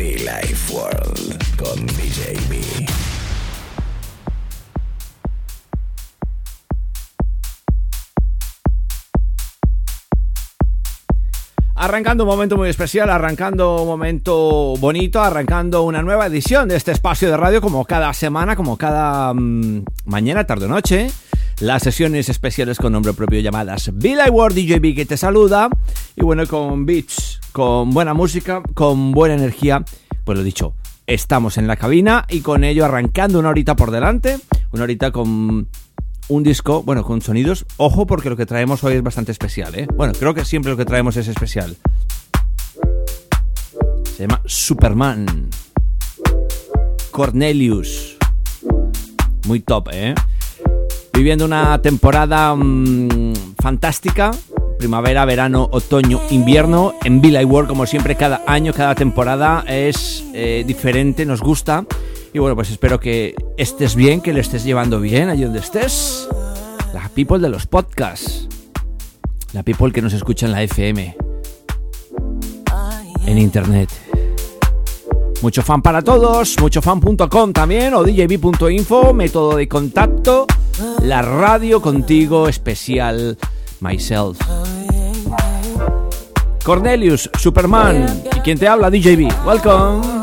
Be Life World con DJB. Arrancando un momento muy especial, arrancando un momento bonito, arrancando una nueva edición de este espacio de radio como cada semana, como cada mm, mañana, tarde o noche. Las sesiones especiales con nombre propio llamadas Bill World DJB que te saluda. Y bueno, con beats, con buena música, con buena energía. Pues lo dicho, estamos en la cabina y con ello arrancando una horita por delante. Una horita con un disco, bueno, con sonidos. Ojo, porque lo que traemos hoy es bastante especial, ¿eh? Bueno, creo que siempre lo que traemos es especial. Se llama Superman. Cornelius. Muy top, ¿eh? Viviendo una temporada mmm, fantástica. Primavera, verano, otoño, invierno. En Villa World, como siempre, cada año, cada temporada es eh, diferente, nos gusta. Y bueno, pues espero que estés bien, que lo estés llevando bien allí donde estés. La people de los podcasts. La people que nos escucha en la FM. En internet. Mucho fan para todos, muchofan.com también o djb.info, método de contacto, la radio contigo especial, myself. Cornelius, Superman, y quien te habla, DJB. Welcome.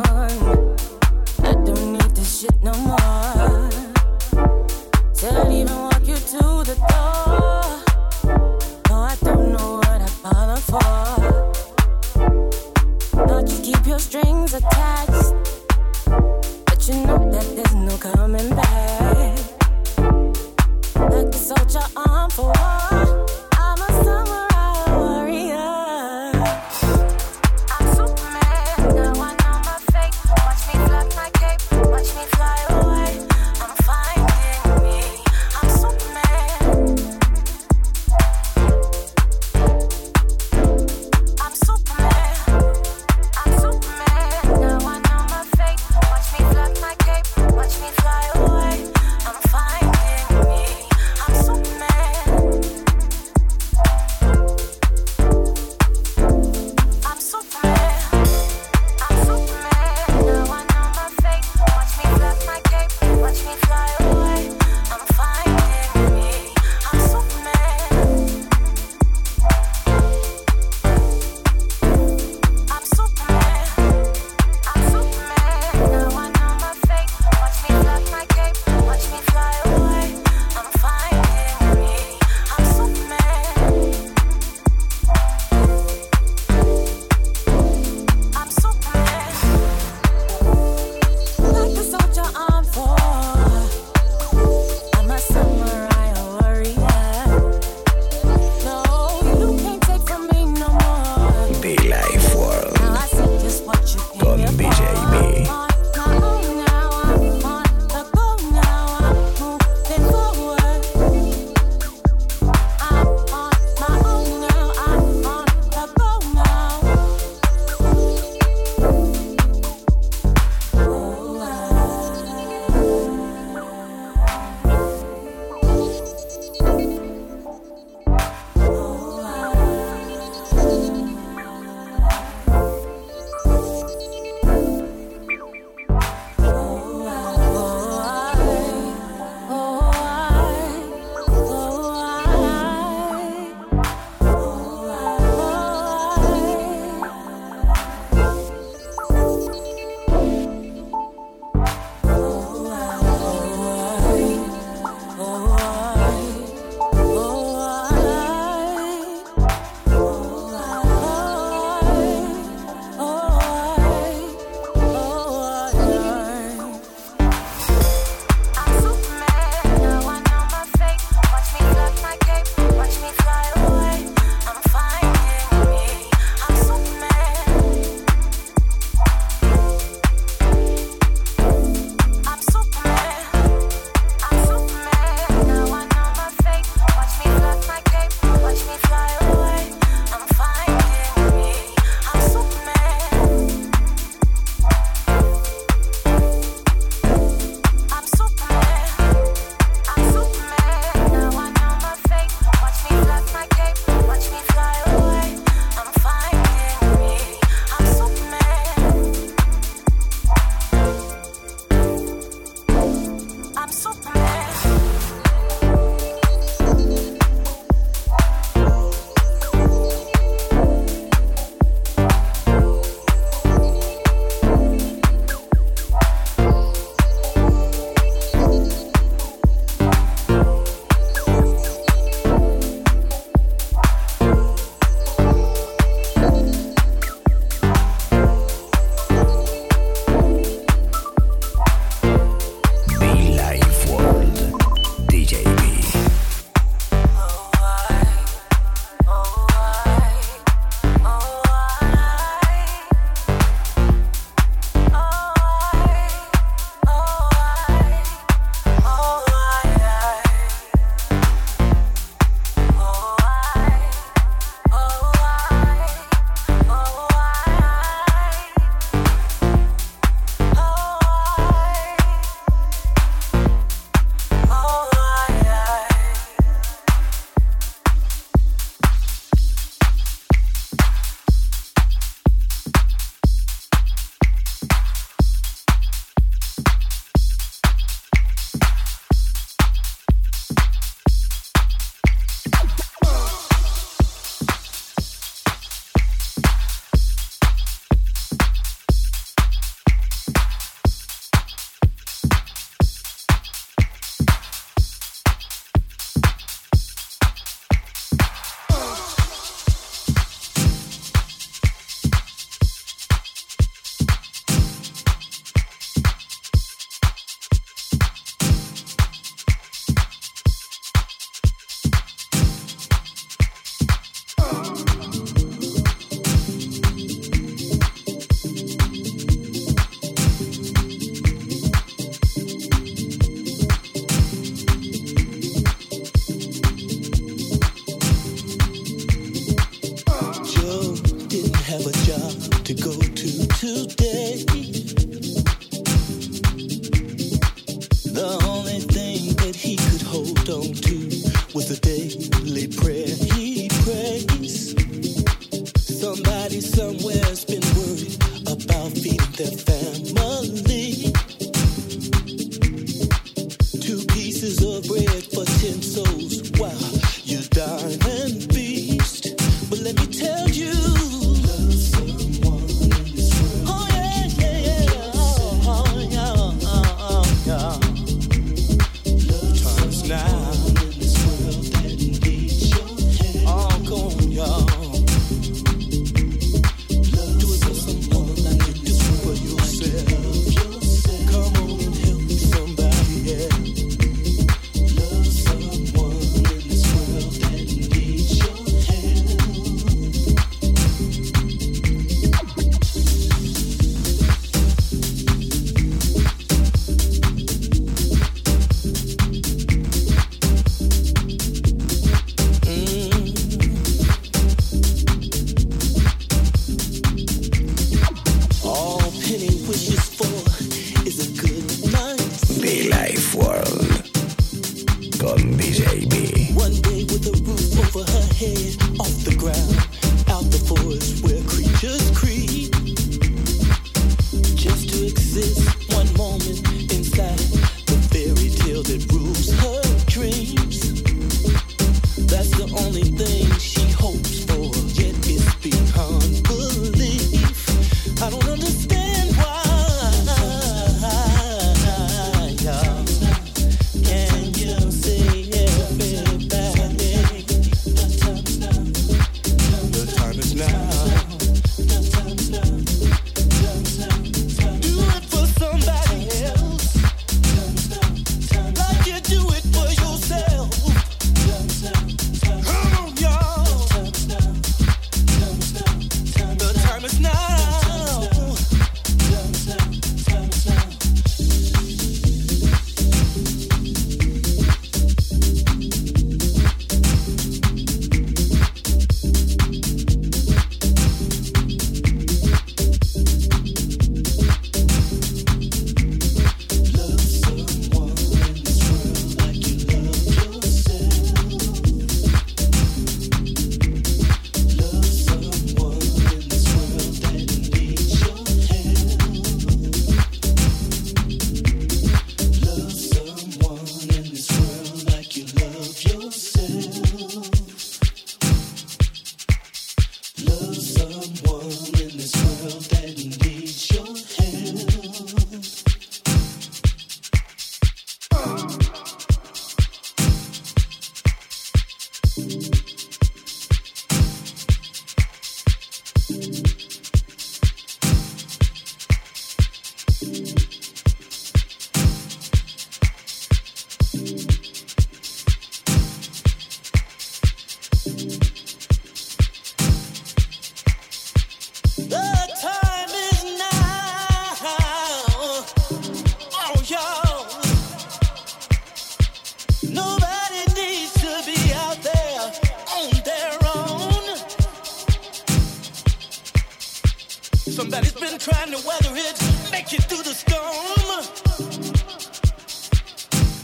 trying to weather it, make it through the storm.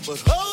But hold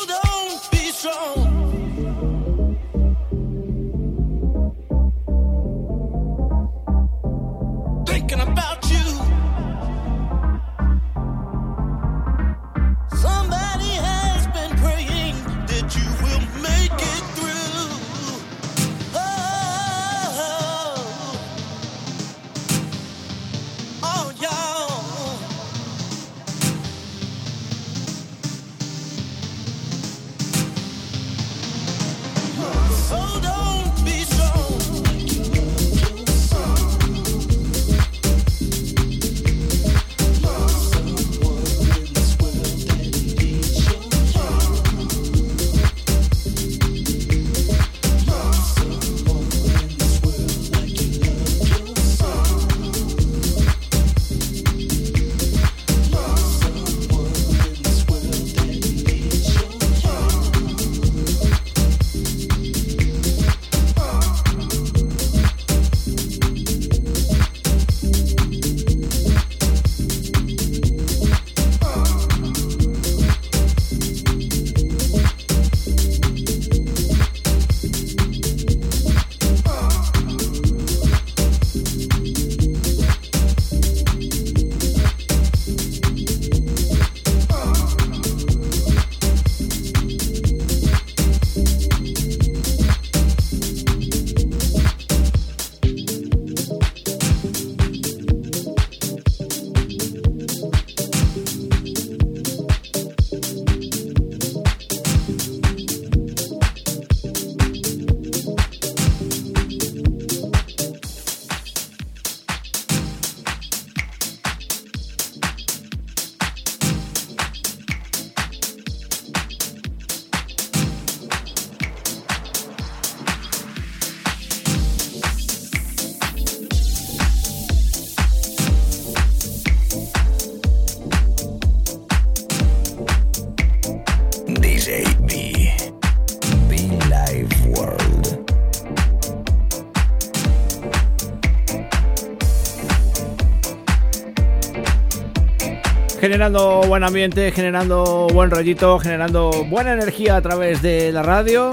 generando buen ambiente, generando buen rollito, generando buena energía a través de la radio.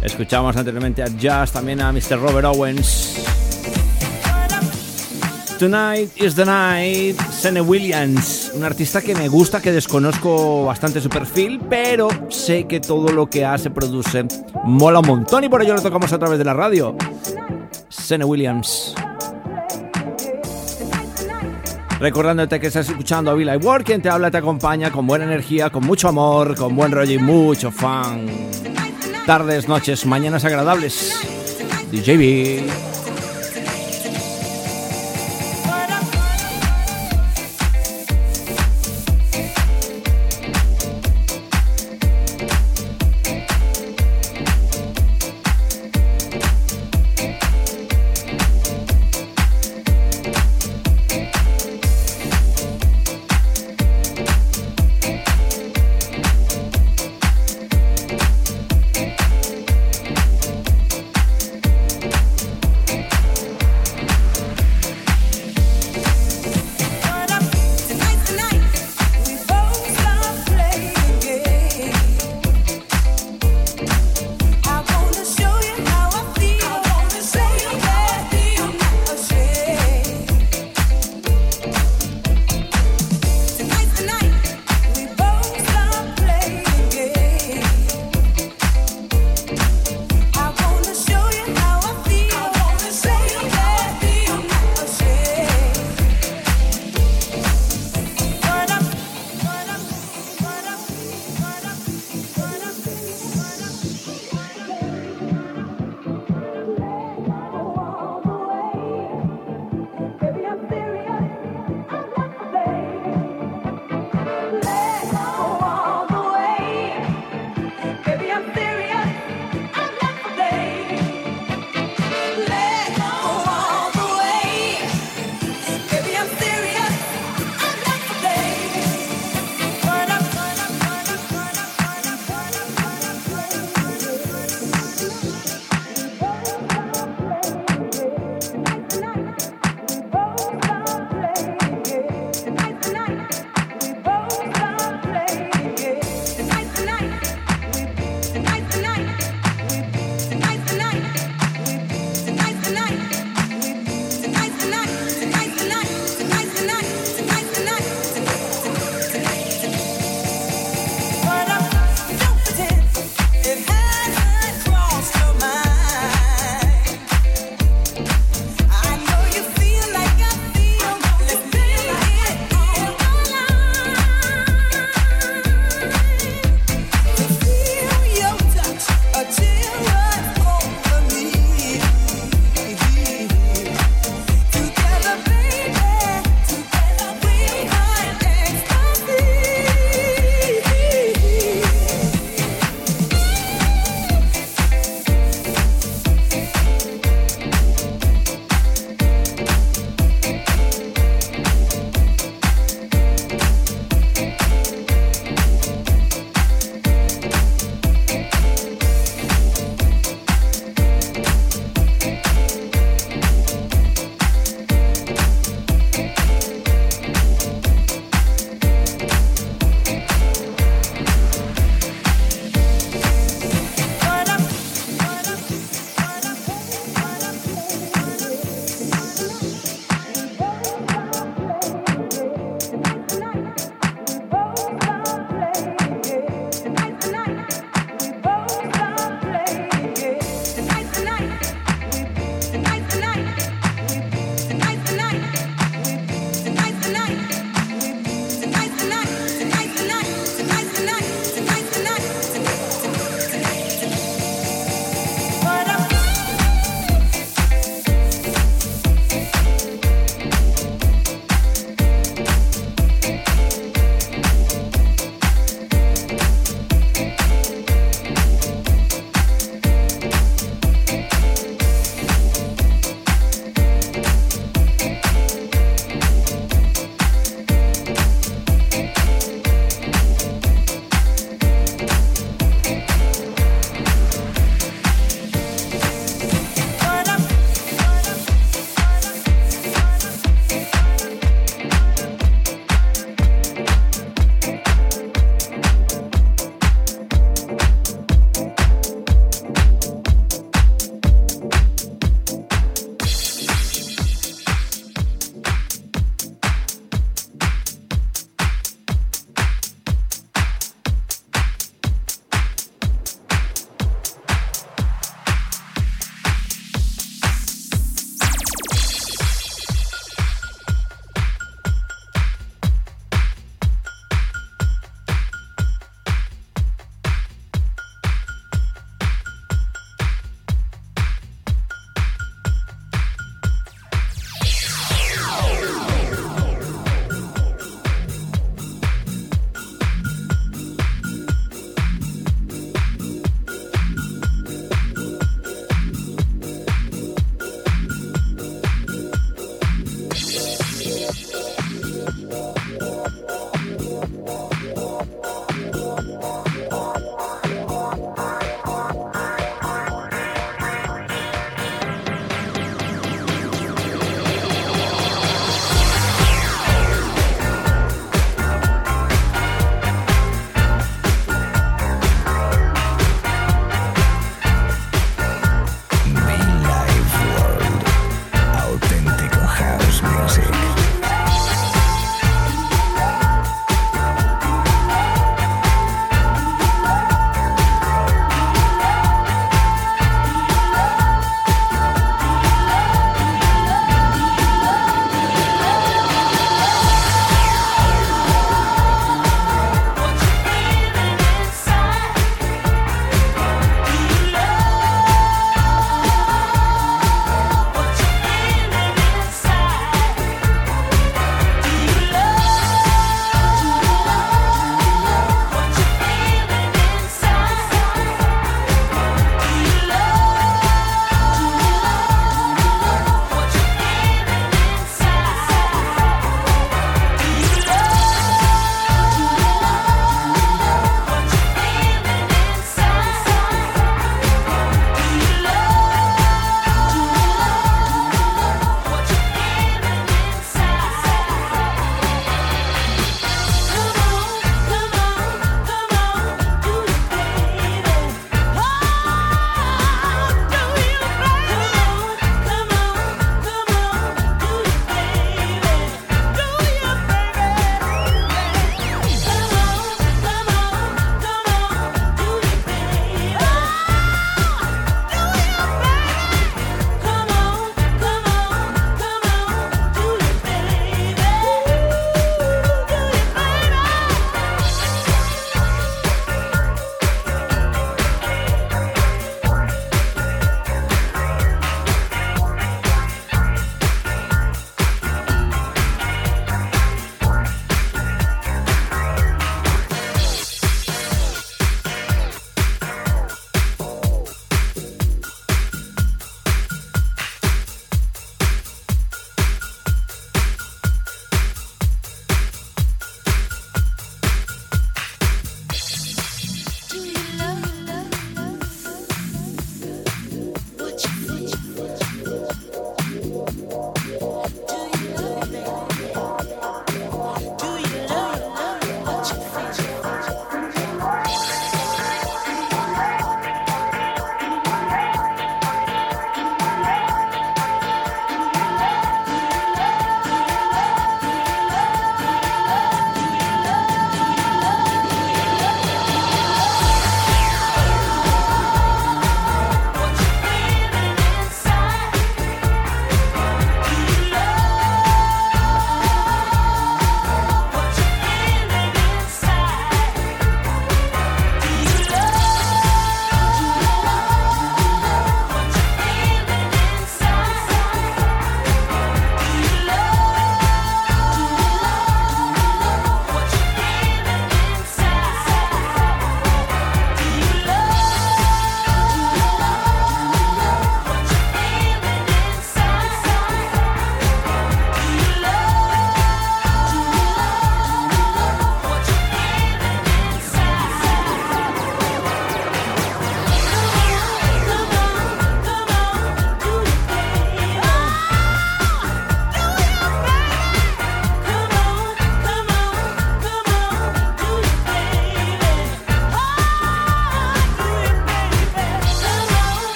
Escuchamos anteriormente a Jazz, también a Mr. Robert Owens. Tonight is the Night, Sene Williams, un artista que me gusta, que desconozco bastante su perfil, pero sé que todo lo que hace, produce, mola un montón y por ello lo tocamos a través de la radio. Sene Williams. Recordándote que estás escuchando a Villa Work, quien te habla, te acompaña con buena energía, con mucho amor, con buen rollo y mucho fan. Tardes, noches, mañanas agradables. DJB.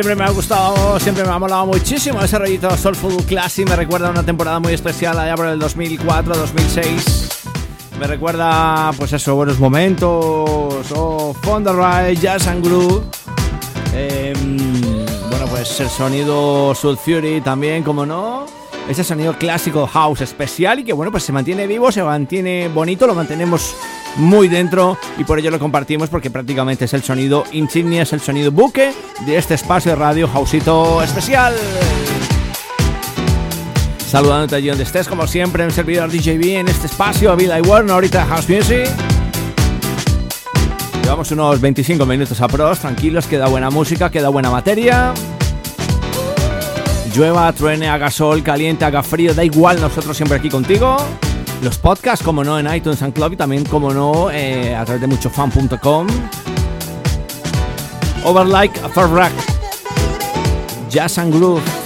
Siempre me ha gustado, siempre me ha molado muchísimo ese rollito Soulful Classic. Me recuerda una temporada muy especial allá por el 2004-2006. Me recuerda, pues eso, buenos momentos, o Fonda Ride, Jazz and Groove. Em, bueno, pues el sonido Soul Fury también, como no. Ese sonido clásico house especial y que bueno, pues se mantiene vivo, se mantiene bonito, lo mantenemos muy dentro y por ello lo compartimos porque prácticamente es el sonido insignia, es el sonido buque de este espacio de radio Hausito especial. Saludándote allí donde estés, como siempre, en el servidor DJB en este espacio, Vida y Warner, ahorita House Music. Llevamos unos 25 minutos a pros, tranquilos, queda buena música, queda buena materia. Llueva, truene, haga sol, caliente, haga frío, da igual, nosotros siempre aquí contigo los podcasts, como no, en iTunes and Club y también, como no, eh, a través de muchofan.com. Overlike Rack Jazz and Groove.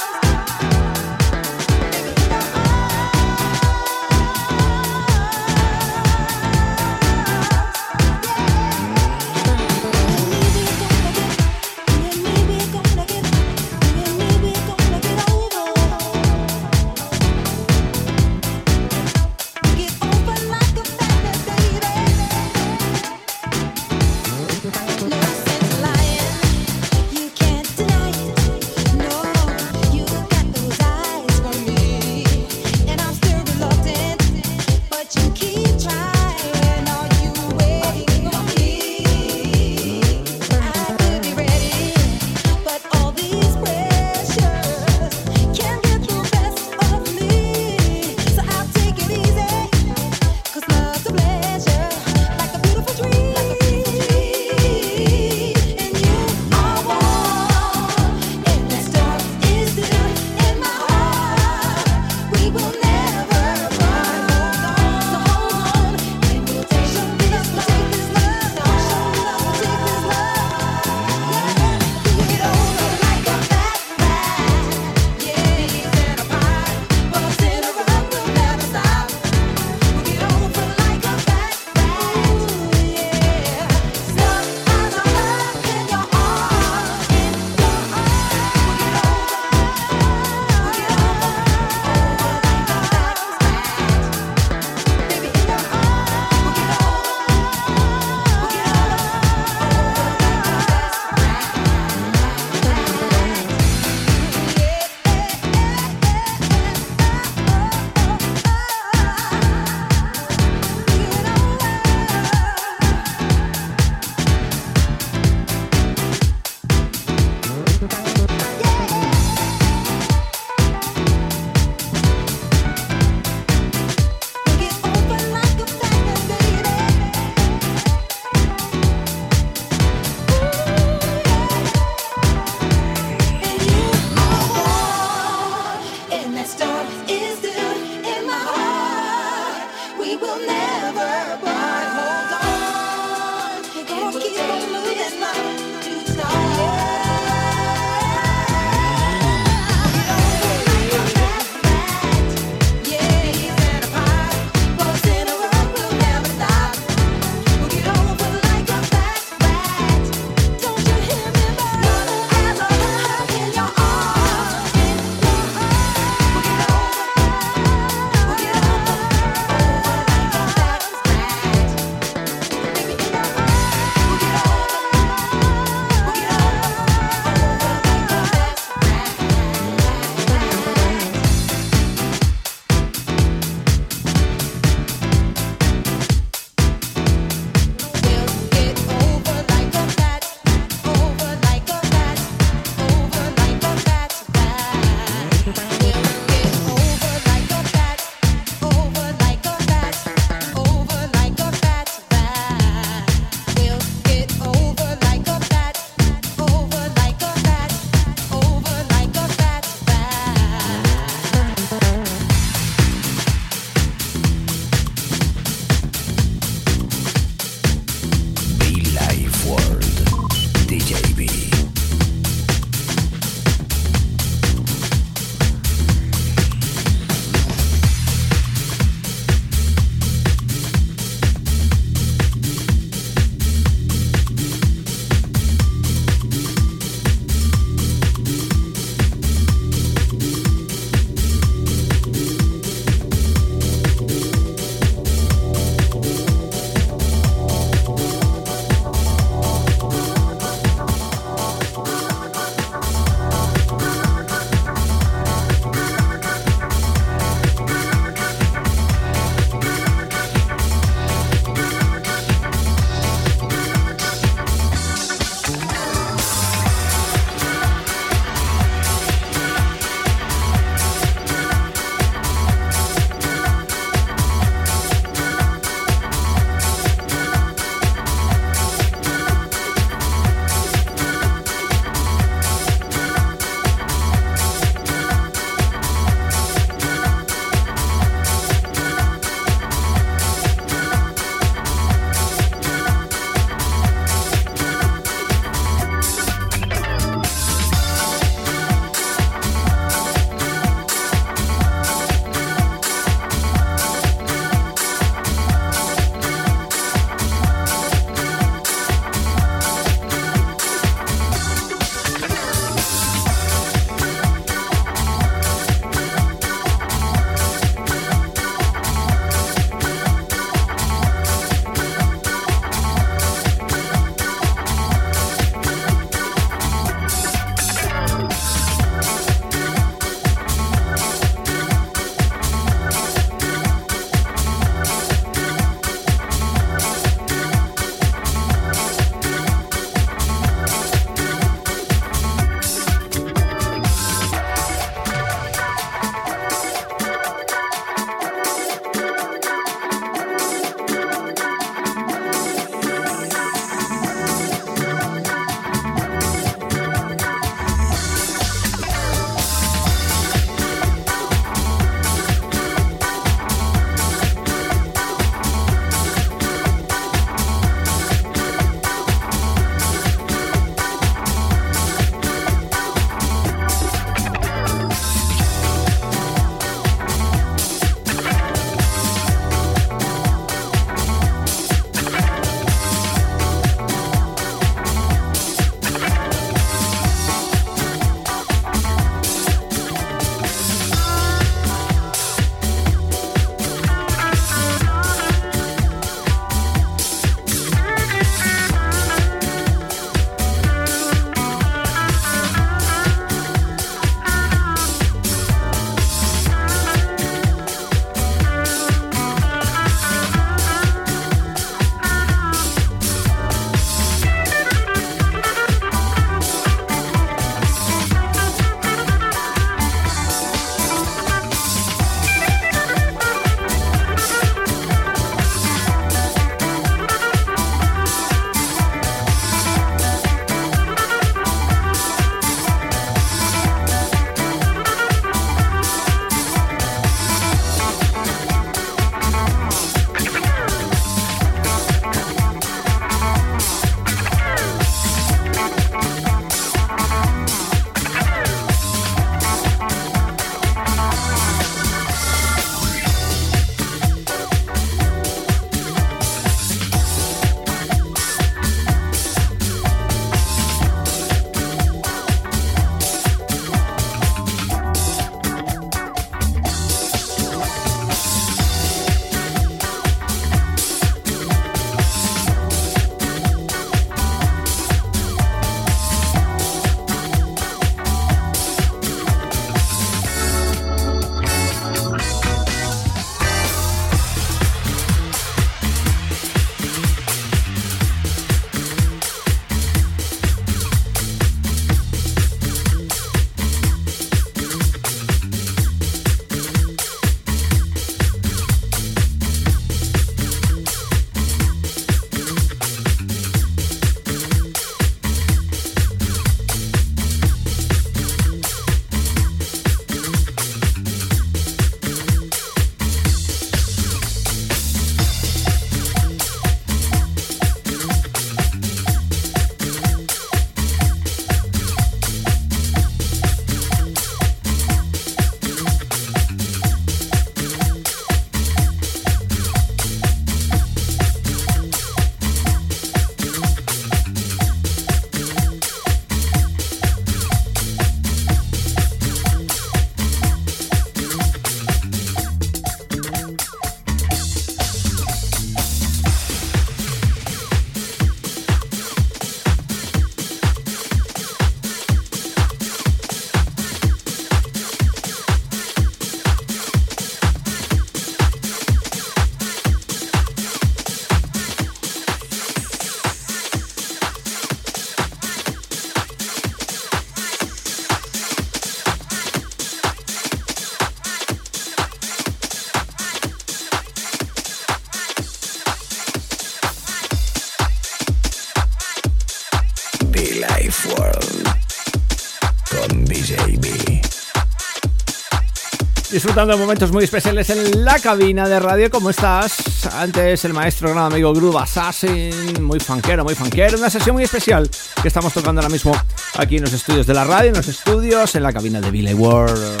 Disfrutando momentos muy especiales en la cabina de radio, ¿cómo estás? Antes el maestro gran amigo Groove Assassin, muy fanquero, muy fanquero, una sesión muy especial que estamos tocando ahora mismo aquí en los estudios de la radio, en los estudios, en la cabina de Billy World.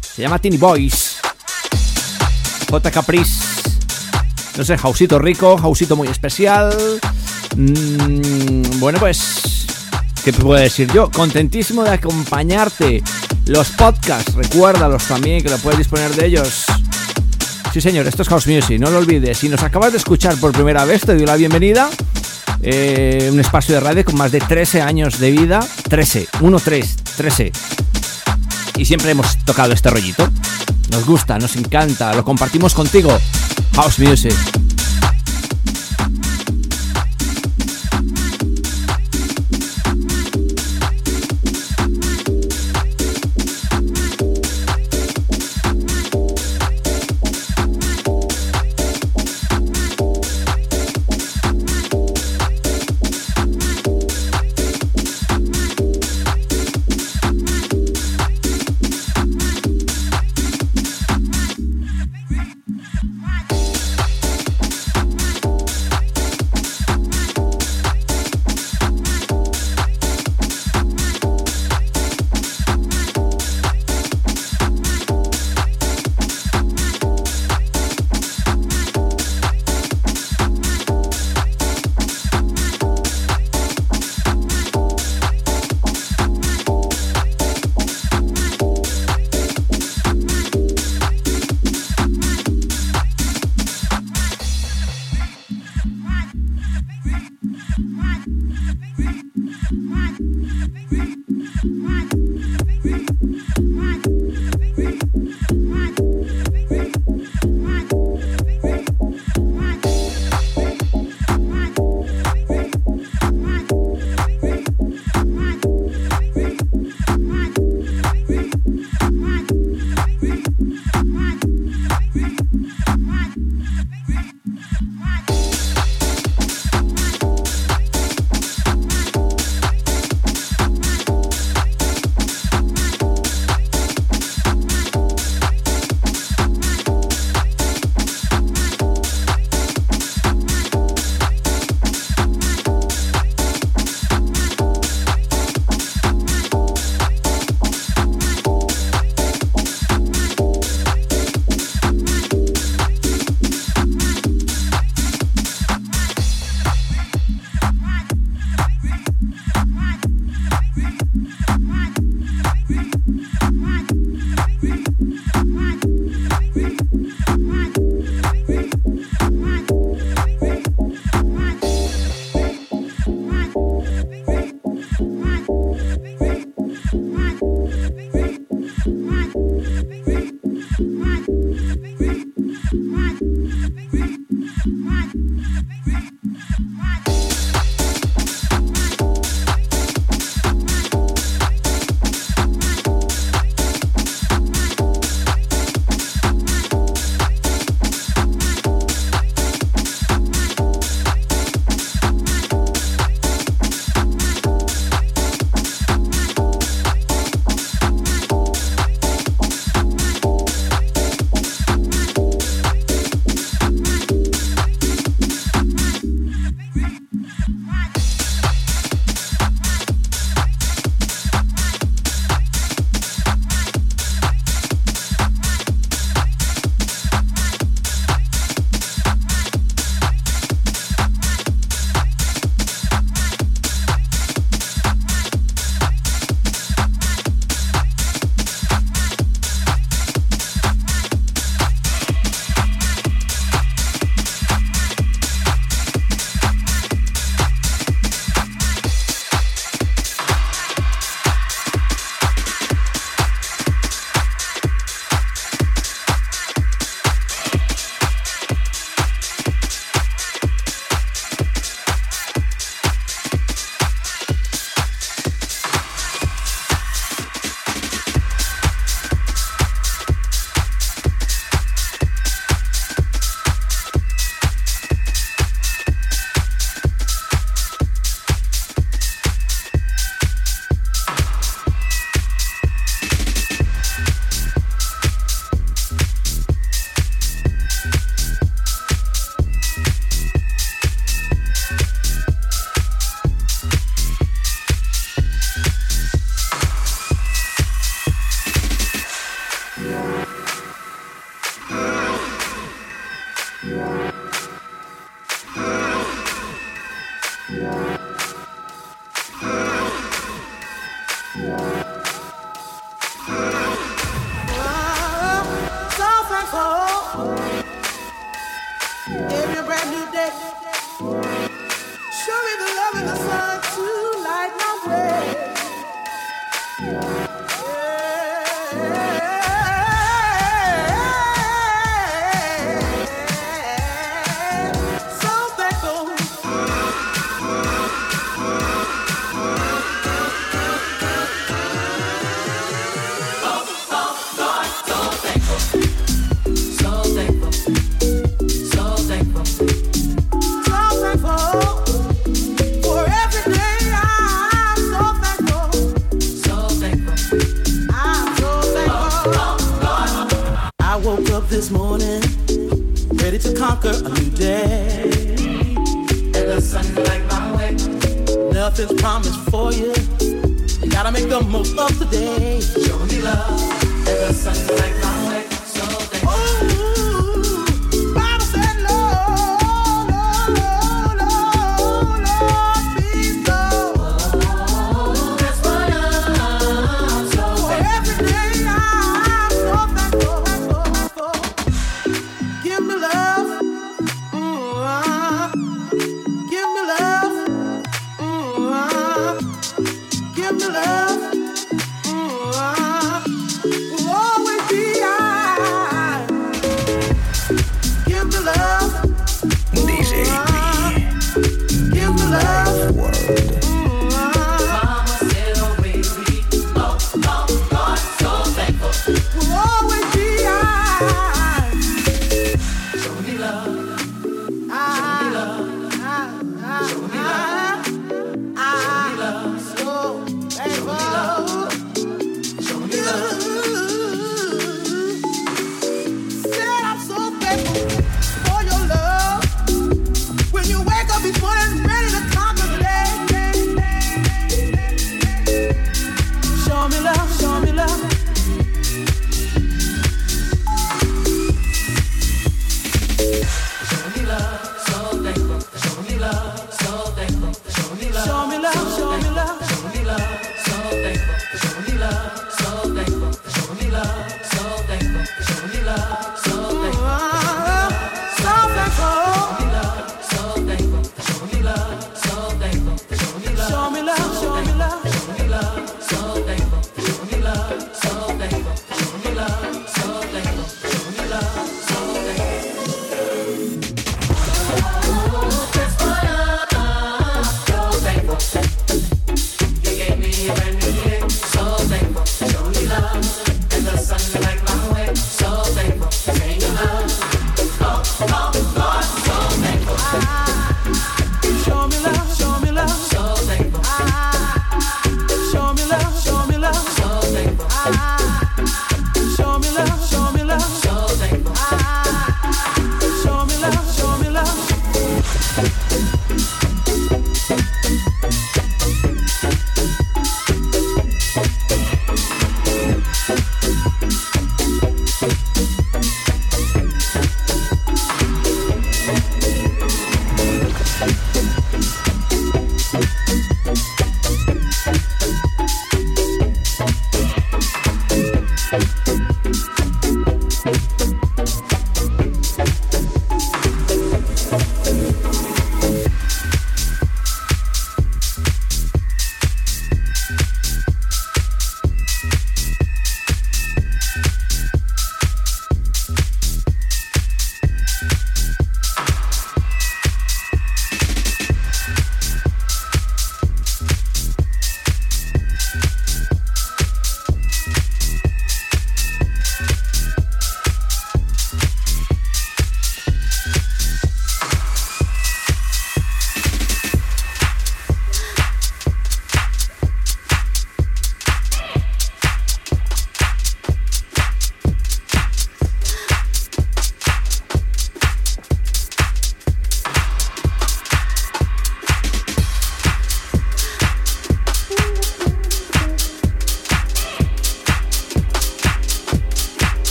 Se llama Teeny Boys. J. Caprice. No sé, Jausito rico, Jausito muy especial. Mm, bueno, pues, ¿qué puedo decir yo? Contentísimo de acompañarte. Los podcasts, recuérdalos también que lo puedes disponer de ellos. Sí, señor, esto es House Music, no lo olvides. Si nos acabas de escuchar por primera vez, te doy la bienvenida. Eh, un espacio de radio con más de 13 años de vida. 13, 1, 3, 13. Y siempre hemos tocado este rollito. Nos gusta, nos encanta, lo compartimos contigo. House Music.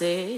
say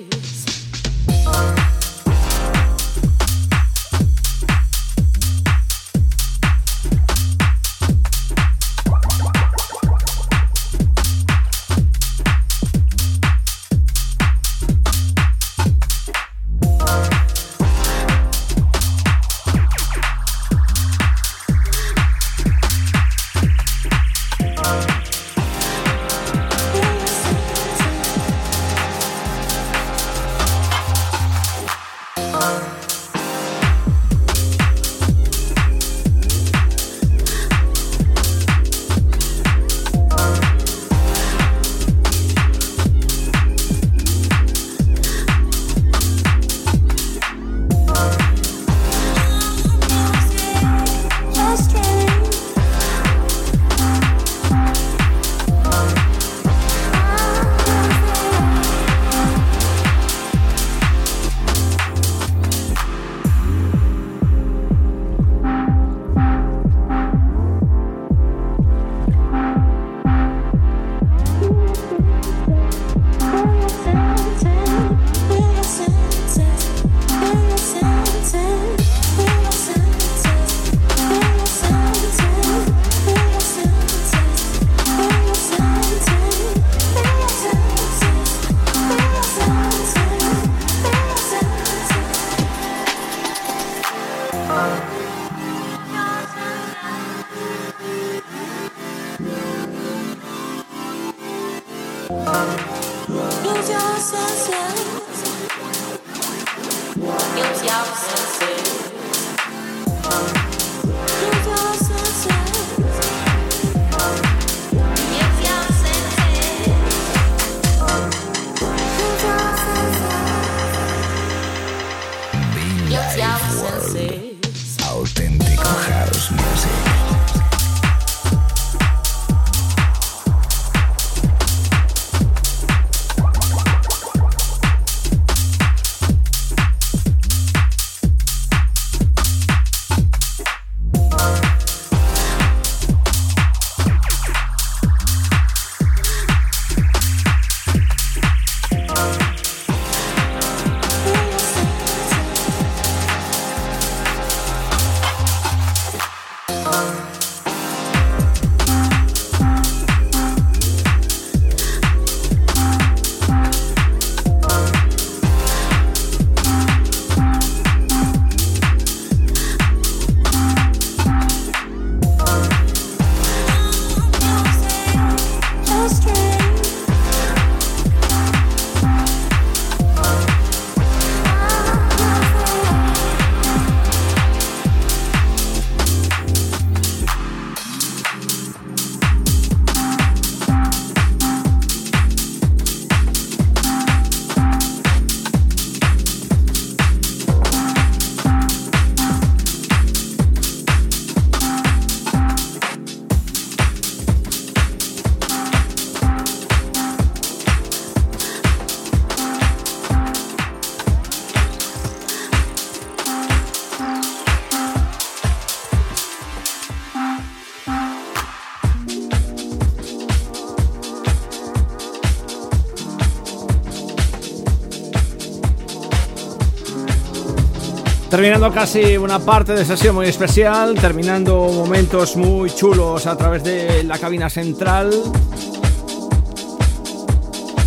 Terminando casi una parte de sesión muy especial, terminando momentos muy chulos a través de la cabina central.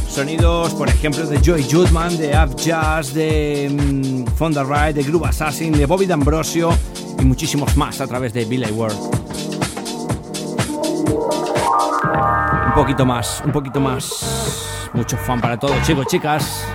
Sonidos, por ejemplo, de Joy Judman, de Ab Jazz, de um, Fonda Ride, de Groove Assassin, de Bobby D'Ambrosio y muchísimos más a través de Billy World. Un poquito más, un poquito más. Mucho fan para todos, chicos, chicas.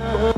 Oh.